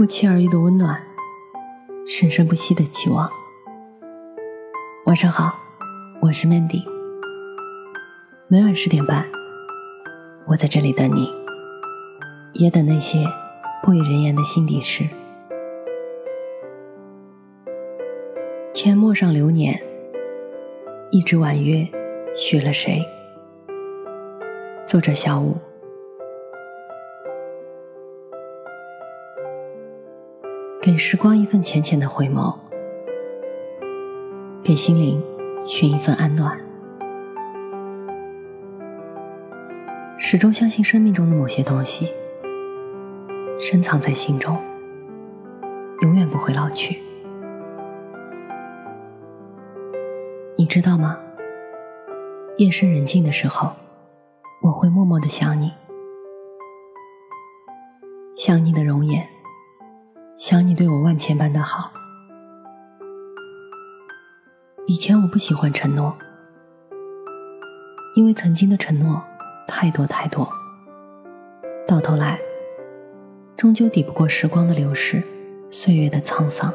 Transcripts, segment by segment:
不期而遇的温暖，生生不息的期望。晚上好，我是 Mandy。每晚十点半，我在这里等你，也等那些不与人言的心底事。阡陌上流年，一纸婉约许了谁？作者：小五。给时光一份浅浅的回眸，给心灵寻一份安暖。始终相信生命中的某些东西，深藏在心中，永远不会老去。你知道吗？夜深人静的时候，我会默默的想你，想你的容颜。想你对我万千般的好。以前我不喜欢承诺，因为曾经的承诺太多太多，到头来终究抵不过时光的流逝，岁月的沧桑，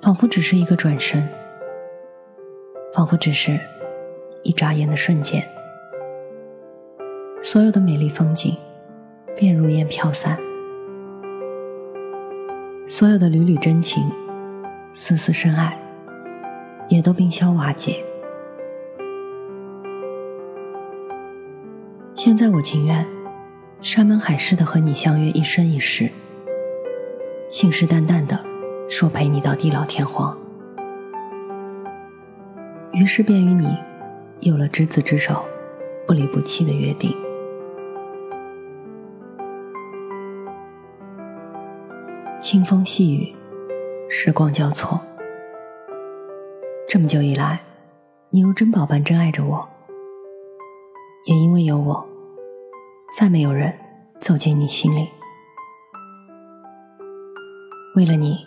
仿佛只是一个转身，仿佛只是一眨眼的瞬间，所有的美丽风景便如烟飘散。所有的缕缕真情、丝丝深爱，也都冰消瓦解。现在我情愿山盟海誓的和你相约一生一世，信誓旦旦的说陪你到地老天荒。于是便与你有了执子之手、不离不弃的约定。清风细雨，时光交错。这么久以来，你如珍宝般珍爱着我，也因为有我，再没有人走进你心里。为了你，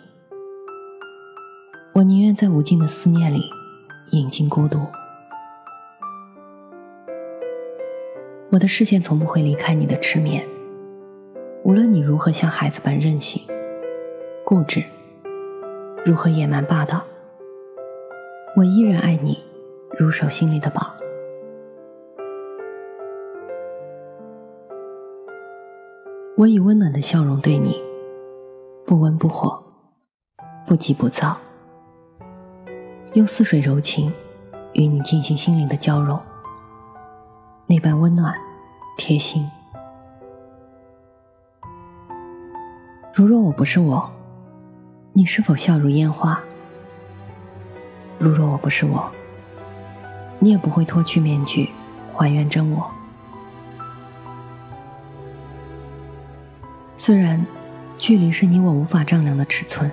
我宁愿在无尽的思念里饮尽孤独。我的视线从不会离开你的痴眠，无论你如何像孩子般任性。固执，如何野蛮霸道？我依然爱你，如手心里的宝。我以温暖的笑容对你，不温不火，不急不躁，用似水柔情与你进行心灵的交融，那般温暖贴心。如若我不是我。你是否笑如烟花？如若我不是我，你也不会脱去面具，还原真我。虽然距离是你我无法丈量的尺寸，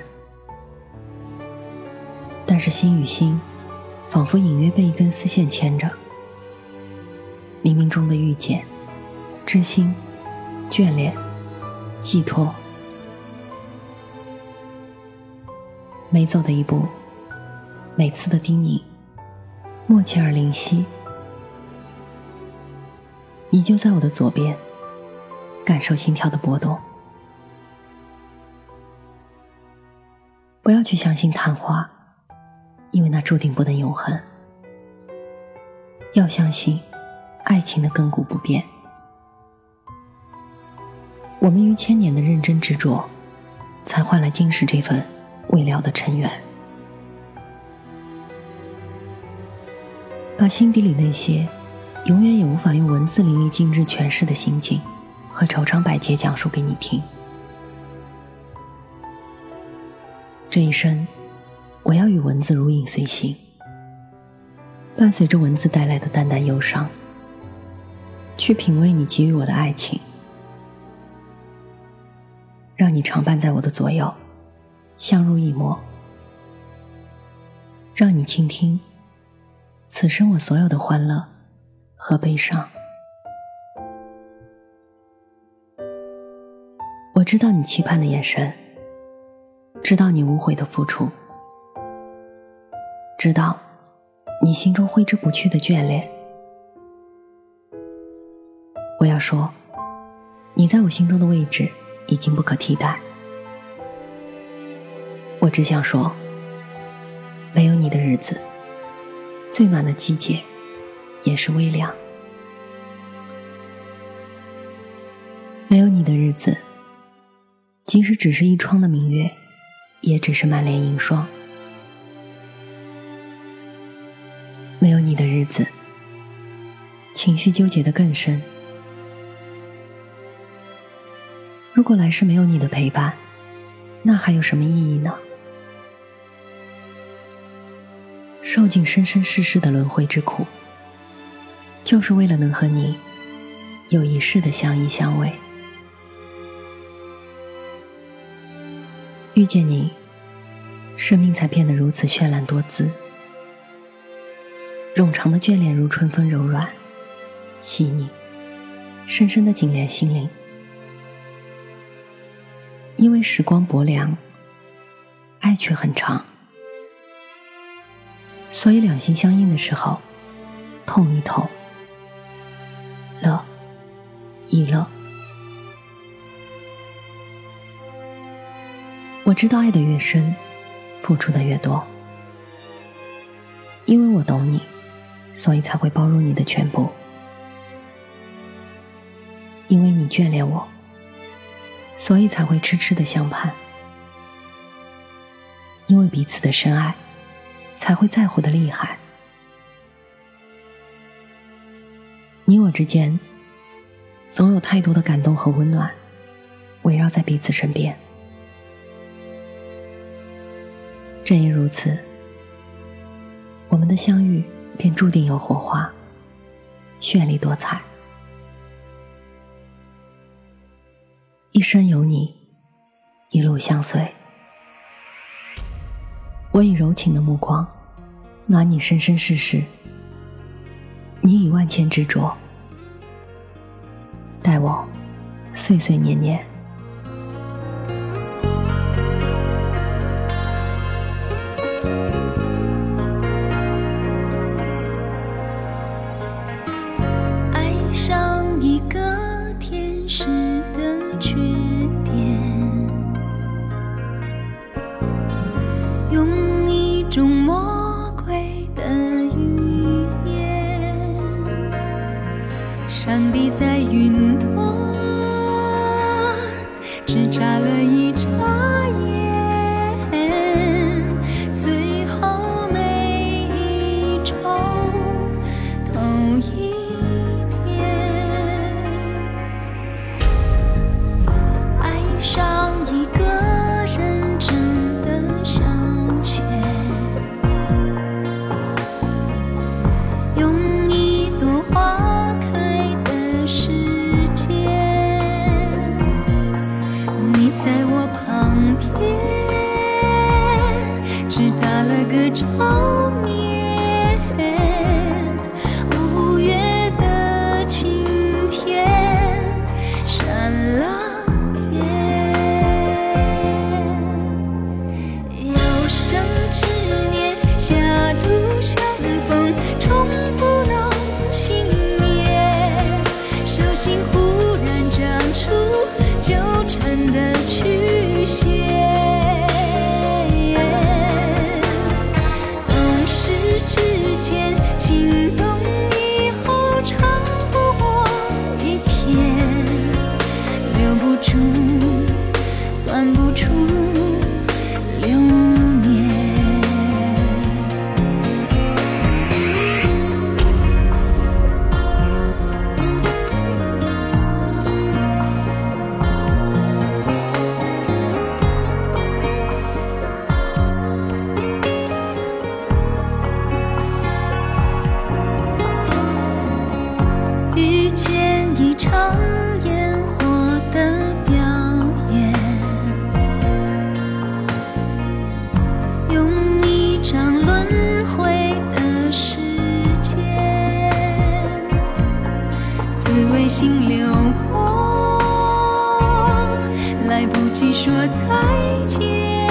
但是心与心，仿佛隐约被一根丝线牵着。冥冥中的遇见、知心、眷恋、寄托。每走的一步，每次的叮咛，默契而灵犀。你就在我的左边，感受心跳的波动。不要去相信昙花，因为那注定不能永恒。要相信，爱情的亘古不变。我们于千年的认真执着，才换来今世这份。未了的尘缘，把心底里那些永远也无法用文字淋漓尽致诠释的心境和愁肠百结讲述给你听。这一生，我要与文字如影随形，伴随着文字带来的淡淡忧伤，去品味你给予我的爱情，让你常伴在我的左右。相濡以沫，让你倾听此生我所有的欢乐和悲伤。我知道你期盼的眼神，知道你无悔的付出，知道你心中挥之不去的眷恋。我要说，你在我心中的位置已经不可替代。我只想说，没有你的日子，最暖的季节也是微凉；没有你的日子，即使只是一窗的明月，也只是满脸银霜；没有你的日子，情绪纠结的更深。如果来世没有你的陪伴，那还有什么意义呢？受尽生生世世的轮回之苦，就是为了能和你有一世的相依相偎。遇见你，生命才变得如此绚烂多姿，冗长的眷恋如春风柔软、细腻，深深的紧连心灵。因为时光薄凉，爱却很长，所以两心相应的时候，痛一痛，乐一乐。我知道爱的越深，付出的越多，因为我懂你，所以才会包容你的全部，因为你眷恋我。所以才会痴痴的相盼，因为彼此的深爱，才会在乎的厉害。你我之间，总有太多的感动和温暖，围绕在彼此身边。正因如此，我们的相遇便注定有火花，绚丽多彩。一生有你，一路相随。我以柔情的目光，暖你生生世世。你以万千执着，待我岁岁年年。上帝在云端，只眨了一眨。在我旁边只打了个照面主算不出流年。遇见一场心流过，来不及说再见，